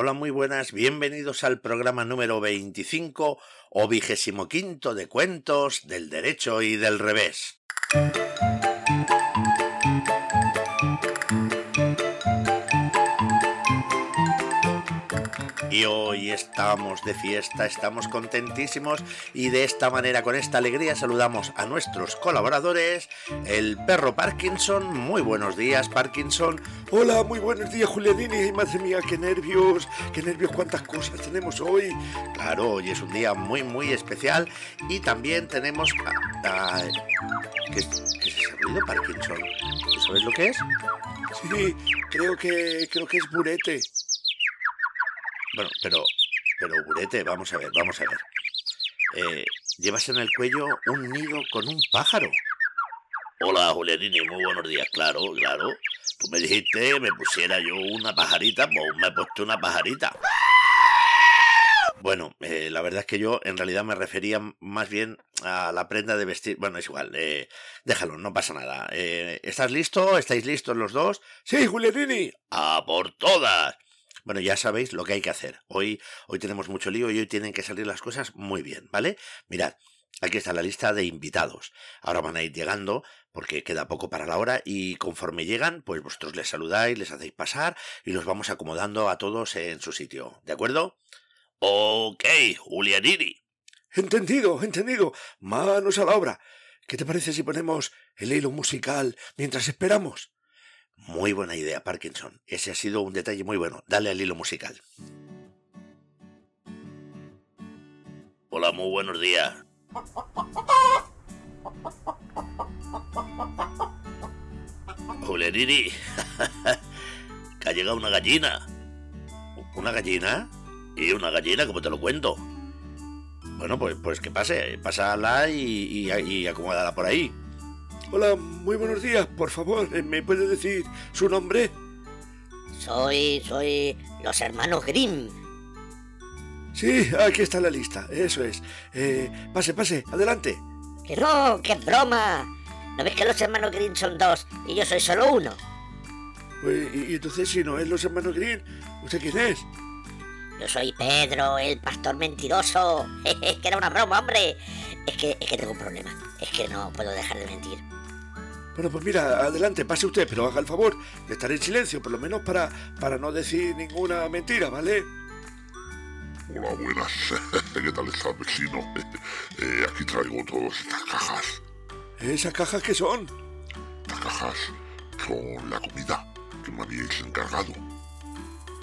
Hola, muy buenas, bienvenidos al programa número 25 o vigésimo quinto de cuentos del derecho y del revés. Y hoy estamos de fiesta, estamos contentísimos y de esta manera, con esta alegría, saludamos a nuestros colaboradores, el perro Parkinson. Muy buenos días, Parkinson. Hola, muy buenos días, Julianini. Madre mía, qué nervios, qué nervios, cuántas cosas tenemos hoy. Claro, hoy es un día muy, muy especial y también tenemos... a- a- ¿Qué, es- ¿Qué es ese ruido, Parkinson? ¿Tú sabes lo que es? Sí, creo que creo que es burete. Bueno, pero, pero Burete, vamos a ver, vamos a ver. Eh, llevas en el cuello un nido con un pájaro. Hola, Julianini, muy buenos días, claro, claro. Tú me dijiste me pusiera yo una pajarita, pues me he puesto una pajarita. Bueno, eh, la verdad es que yo en realidad me refería más bien a la prenda de vestir. Bueno, es igual, eh, déjalo, no pasa nada. Eh, ¿Estás listo? ¿Estáis listos los dos? Sí, Julianini. ¡A por todas! Bueno, ya sabéis lo que hay que hacer. Hoy, hoy tenemos mucho lío y hoy tienen que salir las cosas muy bien, ¿vale? Mirad, aquí está la lista de invitados. Ahora van a ir llegando porque queda poco para la hora y conforme llegan, pues vosotros les saludáis, les hacéis pasar y los vamos acomodando a todos en su sitio, ¿de acuerdo? Ok, Julianini. Entendido, entendido. Manos a la obra. ¿Qué te parece si ponemos el hilo musical mientras esperamos? Muy buena idea, Parkinson. Ese ha sido un detalle muy bueno. Dale al hilo musical. Hola, muy buenos días. Julianini, que ha llegado una gallina. ¿Una gallina? Y una gallina, como te lo cuento. Bueno, pues, pues que pase, pásala y, y, y por ahí. Hola, muy buenos días. Por favor, eh, ¿me puede decir su nombre? Soy, soy los hermanos Grimm. Sí, aquí está la lista. Eso es. Eh, pase, pase, adelante. Que no, es broma. ¿No ves que los hermanos Grimm son dos y yo soy solo uno? Pues, y, y entonces, si no es los hermanos Green, ¿usted quién es? Yo soy Pedro, el pastor mentiroso. Es que era una broma, hombre. Es que, es que tengo un problema. Es que no puedo dejar de mentir. Bueno, pues mira, adelante, pase usted, pero haga el favor de estar en silencio, por lo menos para, para no decir ninguna mentira, ¿vale? Hola, buenas. ¿Qué tal estás, vecino? Eh, aquí traigo todas estas cajas. ¿Esas cajas qué son? Estas cajas son la comida que me habíais encargado.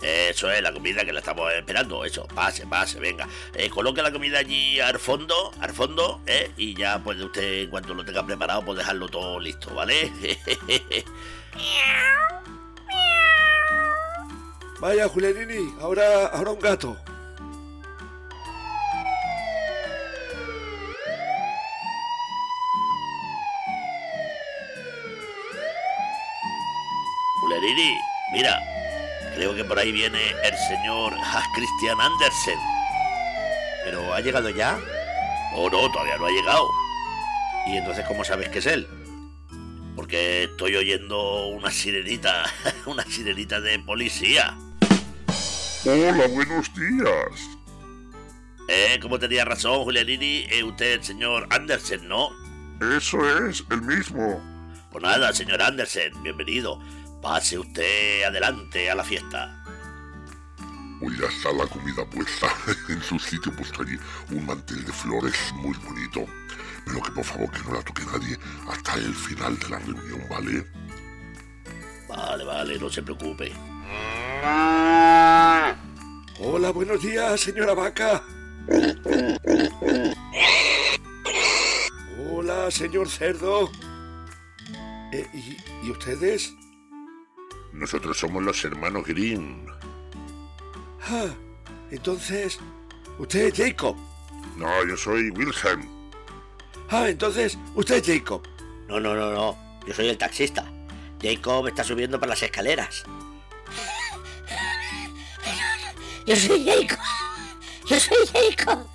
Eso es, la comida que la estamos esperando. Eso, pase, pase, venga. Eh, coloque la comida allí al fondo, al fondo, ¿eh? Y ya puede usted, en cuanto lo tenga preparado, pues dejarlo todo listo, ¿vale? Vaya, Julianini, ahora, ahora un gato. Julianini, mira, creo que por ahí viene el señor Hans Christian Andersen. ¿Pero ha llegado ya? Oh, no, todavía no ha llegado. ¿Y entonces cómo sabes que es él? Porque estoy oyendo una sirenita, una sirenita de policía. Hola, buenos días. Eh, como tenía razón, Julianini, eh, usted el señor Andersen, ¿no? Eso es, el mismo. Pues nada, señor Andersen, bienvenido. Pase usted adelante a la fiesta. Hoy ya está la comida puesta. En su sitio he puesto allí un mantel de flores muy bonito. Pero que por favor que no la toque nadie hasta el final de la reunión, ¿vale? Vale, vale, no se preocupe. Hola, buenos días, señora vaca. Hola, señor cerdo. Eh, ¿y, ¿Y ustedes? Nosotros somos los hermanos Grimm. Ah, entonces, usted es Jacob. No, yo soy Wilhelm. Ah, entonces, usted es Jacob. No, no, no, no. Yo soy el taxista. Jacob está subiendo por las escaleras. Yo soy Jacob. Yo soy Jacob.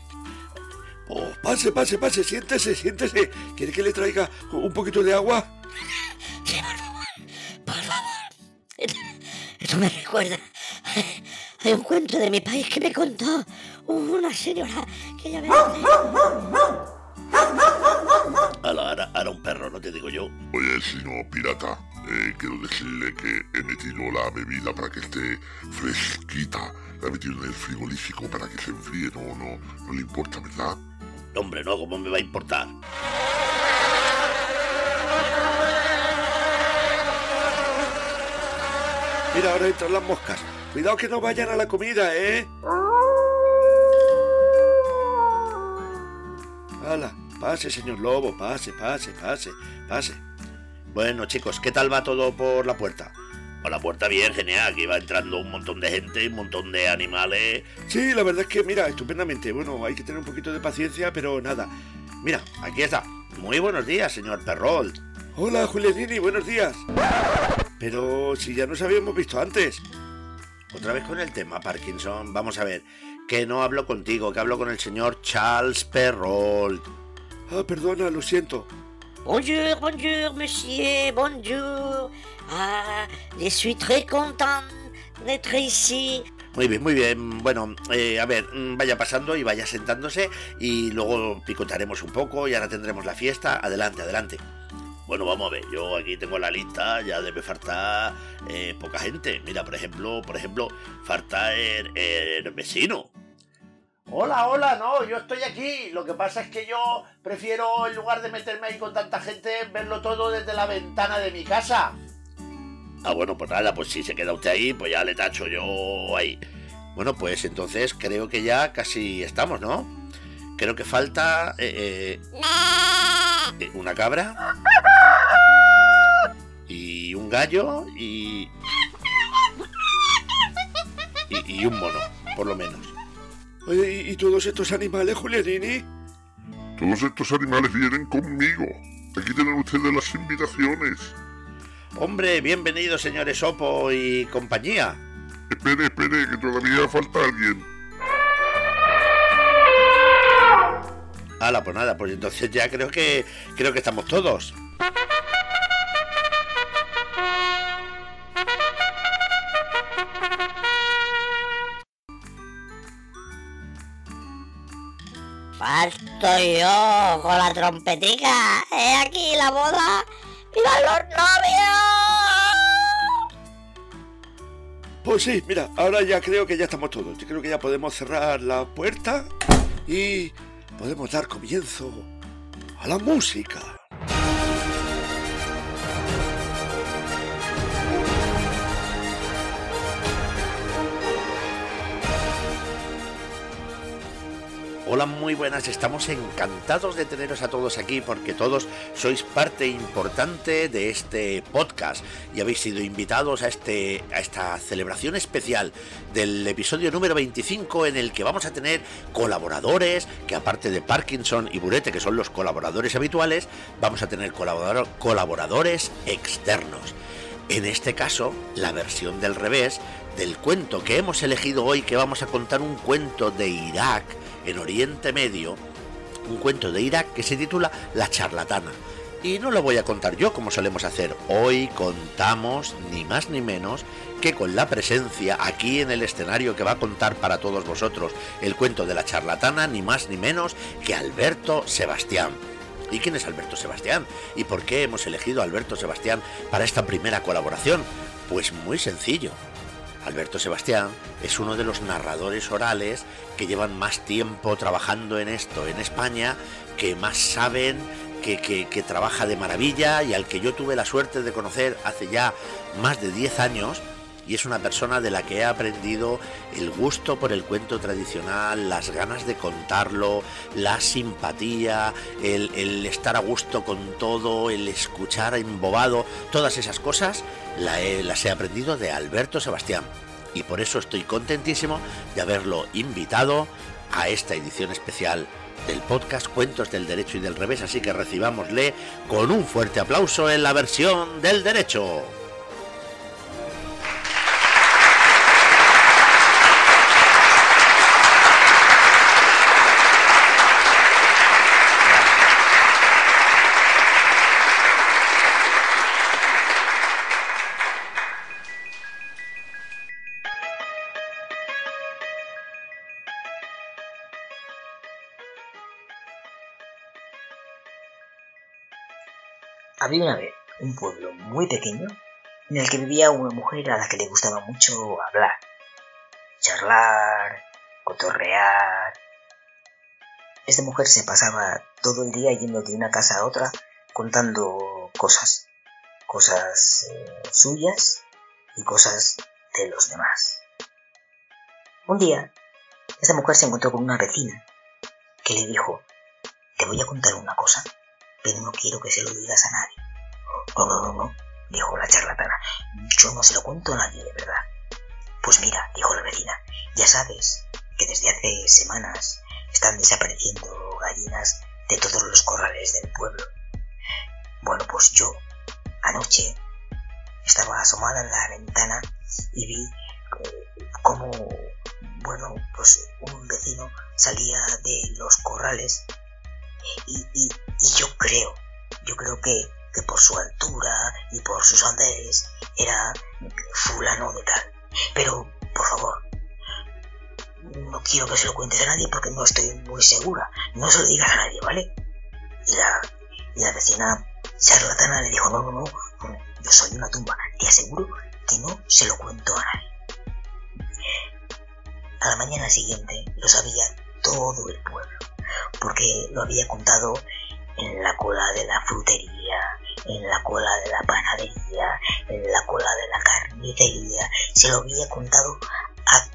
Oh, pase, pase, pase, siéntese, siéntese. ¿Quiere que le traiga un poquito de agua? Esto me recuerda hay un cuento de mi país que me contó una señora que ya me... Ahora, ahora un perro, no te digo yo. Oye, señor pirata, eh, quiero decirle que he metido la bebida para que esté fresquita. La he metido en el frigorífico para que se enfríe. No, no, no le importa, ¿verdad? Hombre, no, ¿cómo me va a importar? Mira, ahora entran las moscas. Cuidado que no vayan a la comida, ¿eh? Hala, pase, señor Lobo, pase, pase, pase, pase. Bueno, chicos, ¿qué tal va todo por la puerta? Por la puerta bien, genial, aquí va entrando un montón de gente, un montón de animales. Sí, la verdad es que, mira, estupendamente. Bueno, hay que tener un poquito de paciencia, pero nada. Mira, aquí está. Muy buenos días, señor Perrol. Hola, Julianini, buenos días. Pero si ya nos habíamos visto antes. Otra vez con el tema, Parkinson. Vamos a ver. Que no hablo contigo, que hablo con el señor Charles Perrault. Ah, perdona, lo siento. Bonjour, bonjour, monsieur, bonjour. Ah, je suis très content d'être ici. Muy bien, muy bien. Bueno, eh, a ver, mm, vaya pasando y vaya sentándose y luego picotaremos un poco y ahora tendremos la fiesta. Adelante, adelante. Bueno, vamos a ver, yo aquí tengo la lista, ya debe faltar eh, poca gente. Mira, por ejemplo, por ejemplo, falta el, el vecino. Hola, hola, no, yo estoy aquí. Lo que pasa es que yo prefiero, en lugar de meterme ahí con tanta gente, verlo todo desde la ventana de mi casa. Ah, bueno, pues nada, pues si se queda usted ahí, pues ya le tacho yo ahí. Bueno, pues entonces creo que ya casi estamos, ¿no? Creo que falta eh, eh, una cabra y un gallo y, y, y un mono, por lo menos. ¿y, y todos estos animales, Julianini? Todos estos animales vienen conmigo. Aquí tienen ustedes las invitaciones. Hombre, bienvenido, señores Sopo y compañía. Espere, espere, que todavía falta alguien. Hala, pues nada, pues entonces ya creo que creo que estamos todos. Falto yo con la trompetica. He aquí la boda. ¡Vivan los novios! Pues sí, mira, ahora ya creo que ya estamos todos. Yo creo que ya podemos cerrar la puerta y podemos dar comienzo a la música. Hola, muy buenas, estamos encantados de teneros a todos aquí porque todos sois parte importante de este podcast y habéis sido invitados a, este, a esta celebración especial del episodio número 25 en el que vamos a tener colaboradores, que aparte de Parkinson y Burete, que son los colaboradores habituales, vamos a tener colaborador- colaboradores externos. En este caso, la versión del revés del cuento que hemos elegido hoy, que vamos a contar un cuento de Irak en Oriente Medio, un cuento de Irak que se titula La charlatana. Y no lo voy a contar yo como solemos hacer. Hoy contamos ni más ni menos que con la presencia aquí en el escenario que va a contar para todos vosotros el cuento de la charlatana, ni más ni menos que Alberto Sebastián. ¿Y quién es Alberto Sebastián? ¿Y por qué hemos elegido a Alberto Sebastián para esta primera colaboración? Pues muy sencillo. Alberto Sebastián es uno de los narradores orales que llevan más tiempo trabajando en esto en España, que más saben, que, que- que trabaja de maravilla y al que yo tuve la suerte de conocer hace ya más de 10 años. Y es una persona de la que he aprendido el gusto por el cuento tradicional, las ganas de contarlo, la simpatía, el, estar a gusto con todo, el escuchar embobado, todas esas cosas las he aprendido de Alberto Sebastián. Y por eso estoy contentísimo de haberlo invitado a esta edición especial del podcast Cuentos del Derecho y del Revés. Así que recibámosle con un fuerte aplauso en la versión del derecho. Había una vez un pueblo muy pequeño en el que vivía una mujer a la que le gustaba mucho hablar, charlar, cotorrear. Esta mujer se pasaba todo el día yendo de una casa a otra contando cosas, cosas eh, suyas y cosas de los demás. Un día, esta mujer se encontró con una vecina que le dijo, te voy a contar una cosa, pero no quiero que se lo digas a nadie. No, no, no, no, dijo la charlatana, yo no se lo cuento a nadie, de verdad. Pues mira, dijo la vecina, ya sabes que desde hace semanas están desapareciendo gallinas de todos los corrales del pueblo. Bueno, pues yo anoche estaba asomada en la ventana y vi eh, cómo, bueno, pues un vecino salía de los corrales y, yo creo, yo creo que, por su altura y por sus andares era fulano de tal. Pero, por favor, no quiero que se lo cuentes a nadie porque no estoy muy segura. No se lo digas a nadie, ¿vale? Y la, y la vecina charlatana le dijo, no, no, no, yo soy una tumba, te aseguro que no se lo cuento a nadie. A la mañana siguiente lo sabía todo el pueblo, porque lo había contado en la cola de la frutería, en la cola de la panadería, en la cola de la carnicería, se lo había contado a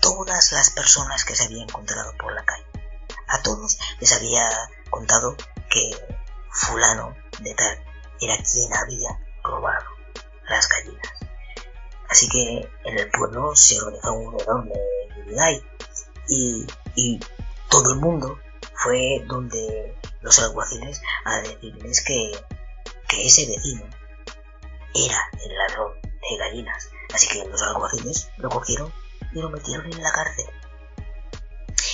todas las personas que se había encontrado por la calle. A todos les había contado que fulano de tal era quien había robado las gallinas. Así que en el pueblo se organizó un enorme y, y todo el mundo fue donde los alguaciles a decirles que, que ese vecino era el ladrón de gallinas. Así que los alguaciles lo cogieron y lo metieron en la cárcel.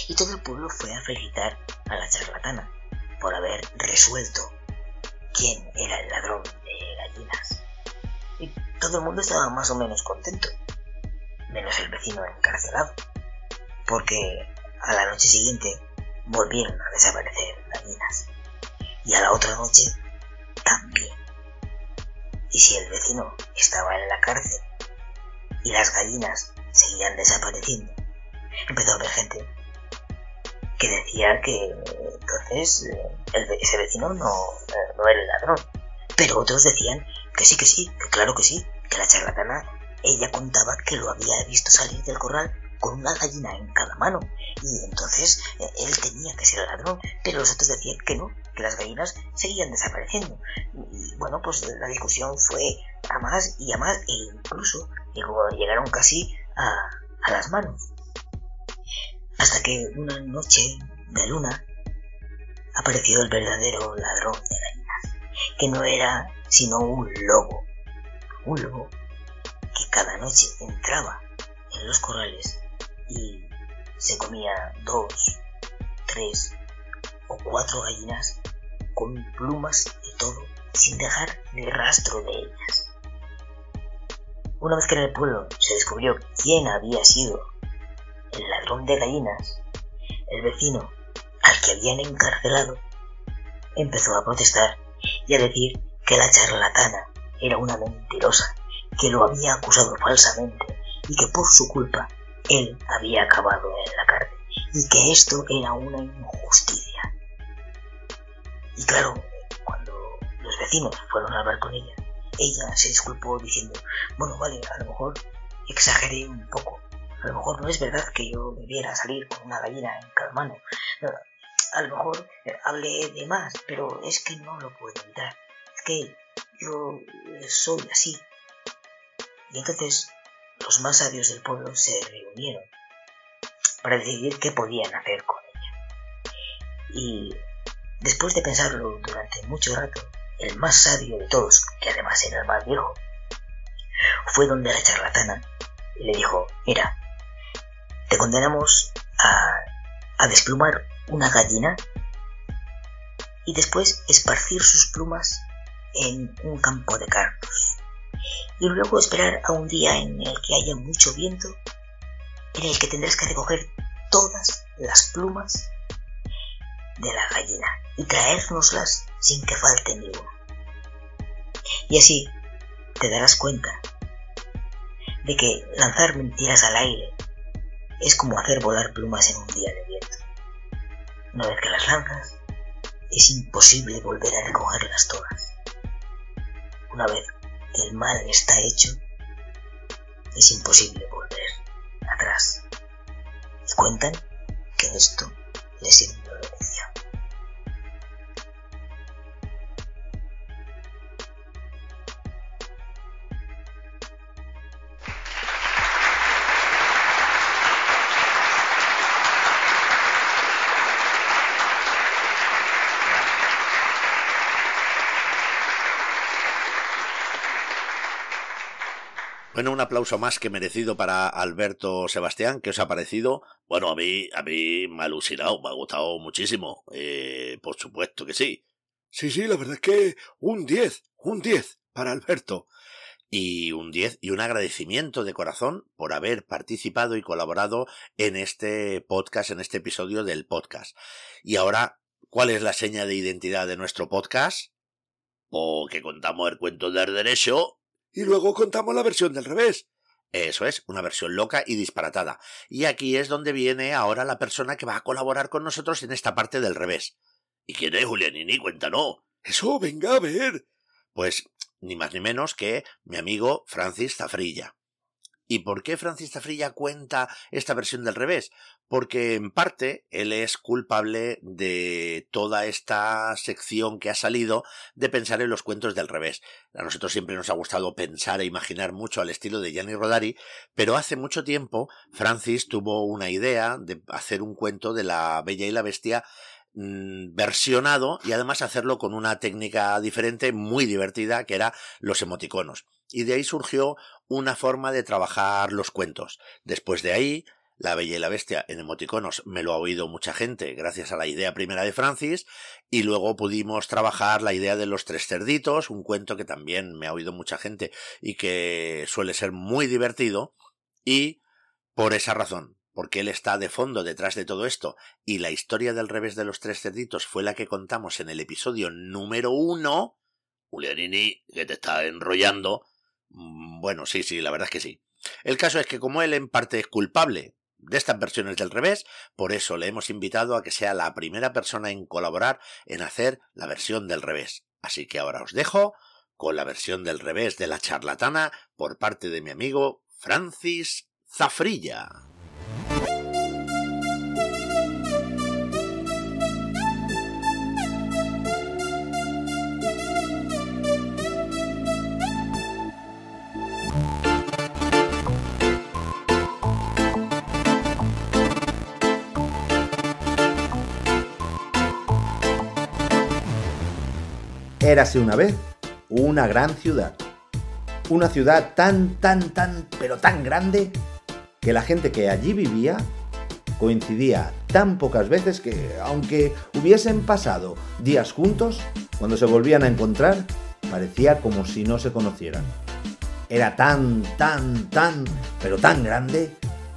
Y todo el pueblo fue a felicitar a la charlatana por haber resuelto quién era el ladrón de gallinas. Y todo el mundo estaba más o menos contento, menos el vecino encarcelado, porque a la noche siguiente volvieron a desaparecer gallinas. Y a la otra noche también. Y si el vecino estaba en la cárcel y las gallinas seguían desapareciendo, empezó a haber gente que decía que entonces eh, ese vecino no, eh, no era el ladrón. Pero otros decían que sí, que sí, que claro que sí, que la charlatana, ella contaba que lo había visto salir del corral con una gallina en cada mano. Y entonces eh, él tenía que ser el ladrón, pero los otros decían que no, que las gallinas seguían desapareciendo. Y bueno, pues la discusión fue a más y a más, e incluso llegaron casi a, a las manos. Hasta que una noche de luna apareció el verdadero ladrón de gallinas, que no era sino un lobo. Un lobo que cada noche entraba en los corrales y se comía dos, tres o cuatro gallinas con plumas y todo, sin dejar ni rastro de ellas. Una vez que en el pueblo se descubrió quién había sido el ladrón de gallinas, el vecino al que habían encarcelado empezó a protestar y a decir que la charlatana era una mentirosa, que lo había acusado falsamente y que por su culpa él había acabado en la cárcel y que esto era una injusticia. Y claro, cuando los vecinos fueron a hablar con ella, ella se disculpó diciendo, bueno, vale, a lo mejor exageré un poco. A lo mejor no es verdad que yo debiera salir con una gallina en cada mano. A lo mejor eh, hablé de más, pero es que no lo puedo evitar. Es que yo soy así. Y entonces los más sabios del pueblo se reunieron para decidir qué podían hacer con ella. Y después de pensarlo durante mucho rato, el más sabio de todos, que además era el más viejo, fue donde la charlatana y le dijo, mira, te condenamos a, a desplumar una gallina y después esparcir sus plumas en un campo de carnos y luego esperar a un día en el que haya mucho viento, en el que tendrás que recoger todas las plumas de la gallina y traérnoslas sin que falte ninguna. Y así te darás cuenta de que lanzar mentiras al aire es como hacer volar plumas en un día de viento. Una vez que las lanzas, es imposible volver a recogerlas todas. Una vez el mal está hecho, es imposible volver atrás. Y cuentan que esto le sirvió Bueno, un aplauso más que merecido para Alberto Sebastián. ¿Qué os ha parecido? Bueno, a mí, a mí me ha alucinado, me ha gustado muchísimo. Eh, por supuesto que sí. Sí, sí, la verdad es que un 10, un 10 para Alberto. Y un 10 y un agradecimiento de corazón por haber participado y colaborado en este podcast, en este episodio del podcast. Y ahora, ¿cuál es la seña de identidad de nuestro podcast? O que contamos el cuento del derecho Y luego contamos la versión del revés. Eso es, una versión loca y disparatada. Y aquí es donde viene ahora la persona que va a colaborar con nosotros en esta parte del revés. ¿Y quién es Julianini? Cuéntanos. Eso, venga a ver. Pues ni más ni menos que mi amigo Francis Zafrilla. ¿Y por qué Francis Zafrilla cuenta esta versión del revés? Porque en parte él es culpable de toda esta sección que ha salido de pensar en los cuentos del revés. A nosotros siempre nos ha gustado pensar e imaginar mucho al estilo de Gianni Rodari, pero hace mucho tiempo Francis tuvo una idea de hacer un cuento de la Bella y la Bestia mm, versionado y además hacerlo con una técnica diferente muy divertida que era los emoticonos. Y de ahí surgió una forma de trabajar los cuentos. Después de ahí, La Bella y la Bestia en emoticonos me lo ha oído mucha gente gracias a la idea primera de Francis y luego pudimos trabajar la idea de los tres cerditos, un cuento que también me ha oído mucha gente y que suele ser muy divertido y por esa razón, porque él está de fondo detrás de todo esto y la historia del revés de los tres cerditos fue la que contamos en el episodio número uno, Julianini, que te está enrollando, bueno, sí, sí, la verdad es que sí. El caso es que como él en parte es culpable de estas versiones del revés, por eso le hemos invitado a que sea la primera persona en colaborar en hacer la versión del revés. Así que ahora os dejo con la versión del revés de la charlatana por parte de mi amigo Francis Zafrilla. Érase una vez una gran ciudad. Una ciudad tan, tan, tan, pero tan grande que la gente que allí vivía coincidía tan pocas veces que, aunque hubiesen pasado días juntos, cuando se volvían a encontrar, parecía como si no se conocieran. Era tan, tan, tan, pero tan grande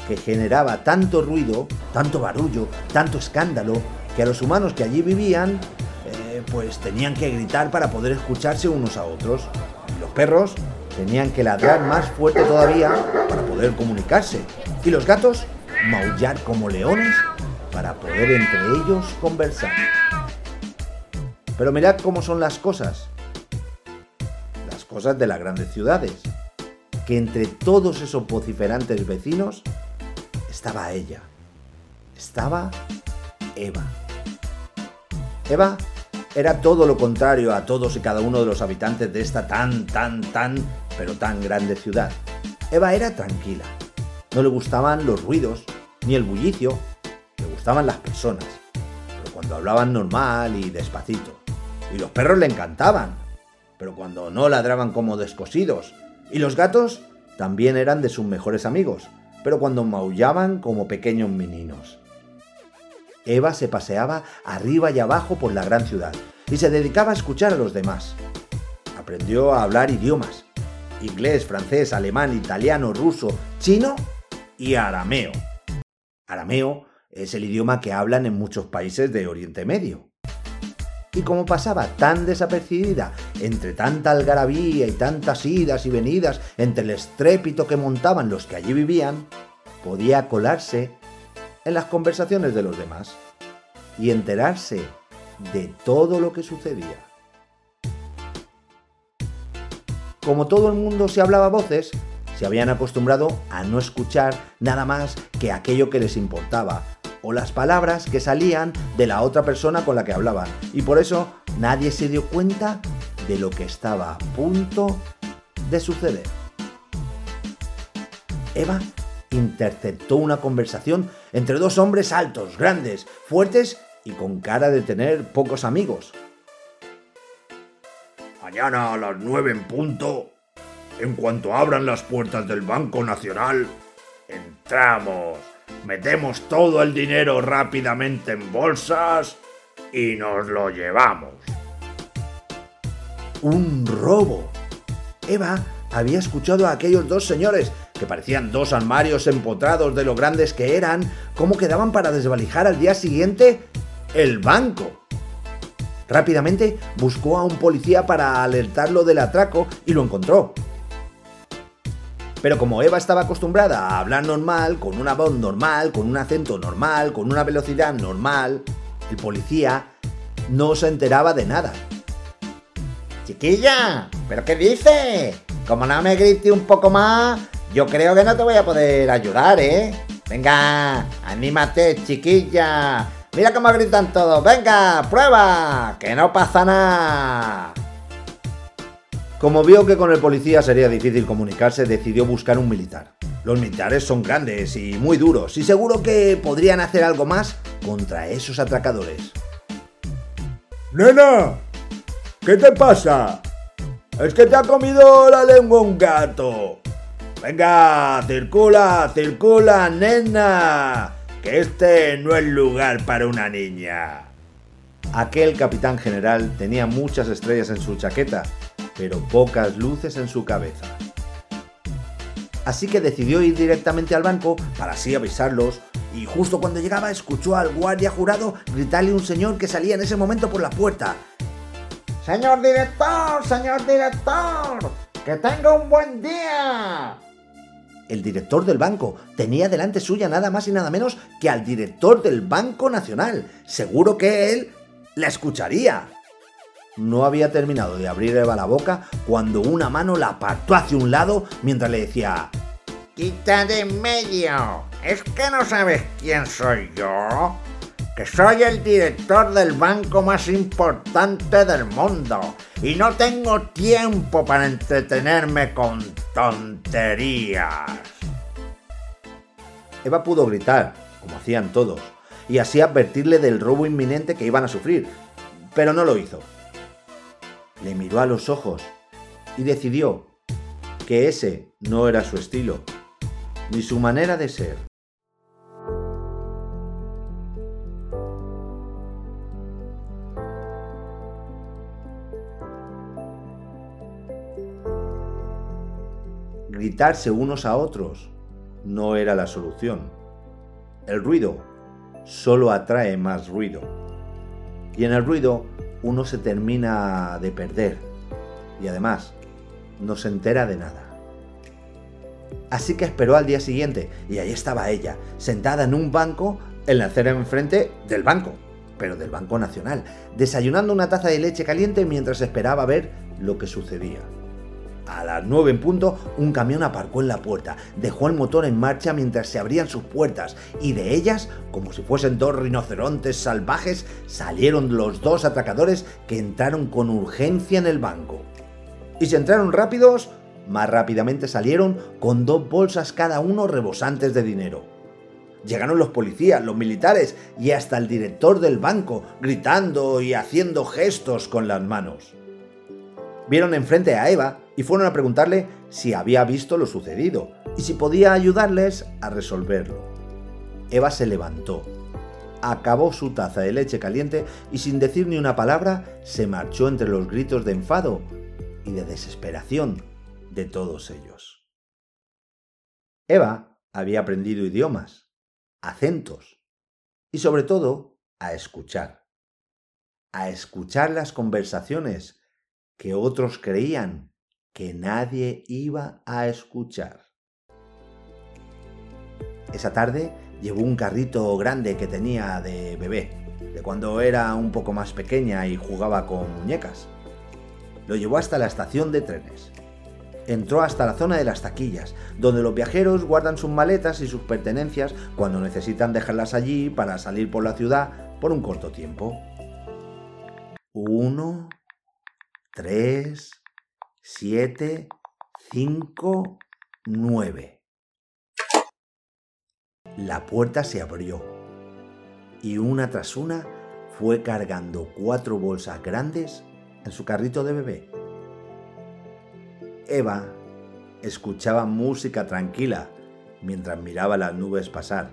que generaba tanto ruido, tanto barullo, tanto escándalo, que a los humanos que allí vivían eh, pues tenían que gritar para poder escucharse unos a otros. Los perros tenían que ladrar más fuerte todavía para poder comunicarse. Y los gatos maullar como leones para poder entre ellos conversar. Pero mirad cómo son las cosas. Las cosas de las grandes ciudades. Que entre todos esos vociferantes vecinos estaba ella. Estaba Eva. Eva era todo lo contrario a todos y cada uno de los habitantes de esta tan, tan, tan, pero tan grande ciudad. Eva era tranquila. No le gustaban los ruidos, ni el bullicio. Le gustaban las personas. Pero cuando hablaban normal y despacito. Y los perros le encantaban. Pero cuando no ladraban como descosidos. Y los gatos también eran de sus mejores amigos. Pero cuando maullaban como pequeños meninos. Eva se paseaba arriba y abajo por la gran ciudad y se dedicaba a escuchar a los demás. Aprendió a hablar idiomas, inglés, francés, alemán, italiano, ruso, chino y arameo. Arameo es el idioma que hablan en muchos países de Oriente Medio. Y como pasaba tan desapercibida entre tanta algarabía y tantas idas y venidas, entre el estrépito que montaban los que allí vivían, podía colarse en las conversaciones de los demás y enterarse de todo lo que sucedía. Como todo el mundo se hablaba a voces, se habían acostumbrado a no escuchar nada más que aquello que les importaba, o las palabras que salían de la otra persona con la que hablaban. Y por eso nadie se dio cuenta de lo que estaba a punto de suceder. Eva interceptó una conversación entre dos hombres altos, grandes, fuertes y con cara de tener pocos amigos. Mañana a las nueve en punto, en cuanto abran las puertas del Banco Nacional, entramos, metemos todo el dinero rápidamente en bolsas y nos lo llevamos. Un robo. Eva había escuchado a aquellos dos señores, parecían dos armarios empotrados de lo grandes que eran, cómo quedaban para desvalijar al día siguiente el banco. Rápidamente buscó a un policía para alertarlo del atraco y lo encontró. Pero como Eva estaba acostumbrada a hablar normal, con una voz normal, con un acento normal, con una velocidad normal, el policía no se enteraba de nada. Chiquilla, ¿pero qué dices? Como no me grite un poco más, yo creo que no te voy a poder ayudar, ¿eh? Venga, anímate, chiquilla. Mira cómo gritan todos. Venga, prueba, que no pasa nada. Como vio que con el policía sería difícil comunicarse, decidió buscar un militar. Los militares son grandes y muy duros y seguro que podrían hacer algo más contra esos atracadores. Nena, ¿qué te pasa? Es que te ha comido la lengua un gato. Venga, circula, circula, nena. Que este no es lugar para una niña. Aquel capitán general tenía muchas estrellas en su chaqueta pero pocas luces en su cabeza. Así que decidió ir directamente al banco para así avisarlos y justo cuando llegaba escuchó al guardia jurado gritarle un señor que salía en ese momento por la puerta. Señor director, señor director, que tenga un buen día. El director del banco tenía delante suya nada más y nada menos que al director del Banco Nacional. Seguro que él la escucharía. No había terminado de abrir Eva la boca cuando una mano la apartó hacia un lado mientras le decía ¡Quita de medio! ¿Es que no sabes quién soy yo? Que soy el director del banco más importante del mundo y no tengo tiempo para entretenerme con tonterías. Eva pudo gritar, como hacían todos, y así advertirle del robo inminente que iban a sufrir, pero no lo hizo le miró a los ojos y decidió que ese no era su estilo, ni su manera de ser. Gritarse unos a otros no era la solución. El ruido solo atrae más ruido. Y en el ruido uno se termina de perder y además no se entera de nada. Así que esperó al día siguiente y ahí estaba ella, sentada en un banco en la acera enfrente del banco, pero del Banco Nacional, desayunando una taza de leche caliente mientras esperaba ver lo que sucedía. A las nueve en punto, un camión aparcó en la puerta, dejó el motor en marcha mientras se abrían sus puertas, y de ellas, como si fuesen dos rinocerontes salvajes, salieron los dos atracadores que entraron con urgencia en el banco. Y si entraron rápidos, más rápidamente salieron con dos bolsas cada uno rebosantes de dinero. Llegaron los policías, los militares y hasta el director del banco, gritando y haciendo gestos con las manos. Vieron enfrente a Eva y fueron a preguntarle si había visto lo sucedido y si podía ayudarles a resolverlo. Eva se levantó, acabó su taza de leche caliente y sin decir ni una palabra se marchó entre los gritos de enfado y de desesperación de todos ellos. Eva había aprendido idiomas, acentos y sobre todo a escuchar. A escuchar las conversaciones que otros creían que nadie iba a escuchar. Esa tarde llevó un carrito grande que tenía de bebé, de cuando era un poco más pequeña y jugaba con muñecas. Lo llevó hasta la estación de trenes. Entró hasta la zona de las taquillas, donde los viajeros guardan sus maletas y sus pertenencias cuando necesitan dejarlas allí para salir por la ciudad por un corto tiempo. Uno, tres, siete, cinco, nueve. La puerta se abrió y una tras una fue cargando cuatro bolsas grandes en su carrito de bebé. Eva escuchaba música tranquila mientras miraba las nubes pasar.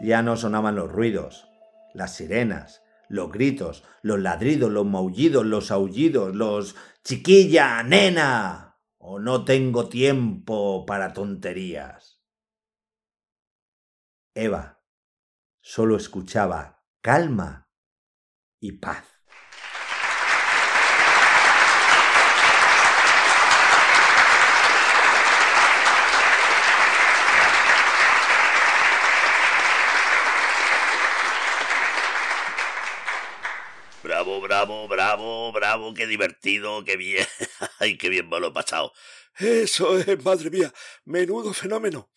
Ya no sonaban los ruidos, las sirenas, los gritos, los ladridos, los maullidos, los aullidos, los chiquilla, nena, o no tengo tiempo para tonterías. Eva solo escuchaba calma y paz. Bravo, bravo, bravo, qué divertido, qué bien. Ay, qué bien me lo he pasado. Eso es, madre mía, menudo fenómeno.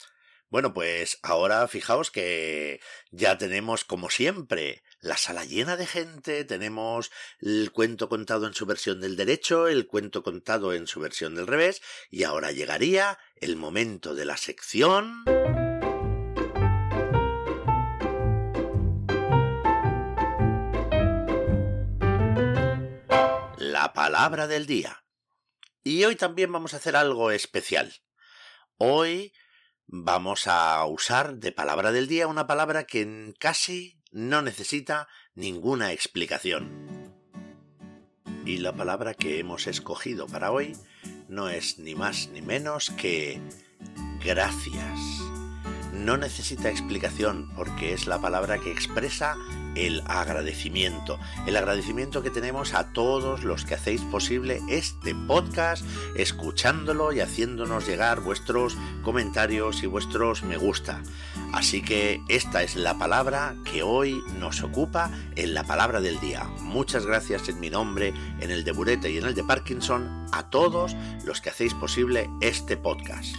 Bueno, pues ahora fijaos que ya tenemos, como siempre, la sala llena de gente, tenemos el cuento contado en su versión del derecho, el cuento contado en su versión del revés, y ahora llegaría el momento de la sección... palabra del día. Y hoy también vamos a hacer algo especial. Hoy vamos a usar de palabra del día una palabra que casi no necesita ninguna explicación. Y la palabra que hemos escogido para hoy no es ni más ni menos que gracias. No necesita explicación porque es la palabra que expresa el agradecimiento. El agradecimiento que tenemos a todos los que hacéis posible este podcast, escuchándolo y haciéndonos llegar vuestros comentarios y vuestros me gusta. Así que esta es la palabra que hoy nos ocupa en la palabra del día. Muchas gracias en mi nombre, en el de Burete y en el de Parkinson, a todos los que hacéis posible este podcast.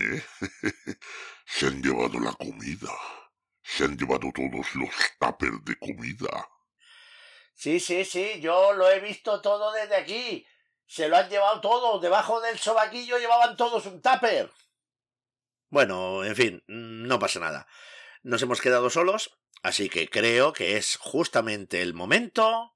Se han llevado la comida. Se han llevado todos los tuppers de comida. Sí, sí, sí, yo lo he visto todo desde aquí. Se lo han llevado todo. Debajo del sobaquillo llevaban todos un tupper. Bueno, en fin, no pasa nada. Nos hemos quedado solos, así que creo que es justamente el momento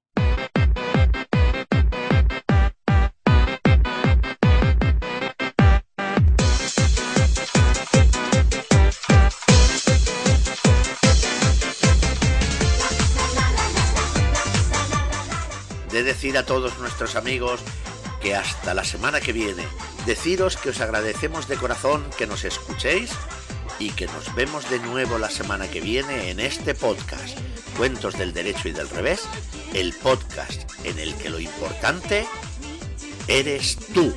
de decir a todos nuestros amigos que hasta la semana que viene, deciros que os agradecemos de corazón que nos escuchéis y que nos vemos de nuevo la semana que viene en este podcast, Cuentos del Derecho y del Revés, el podcast en el que lo importante eres tú.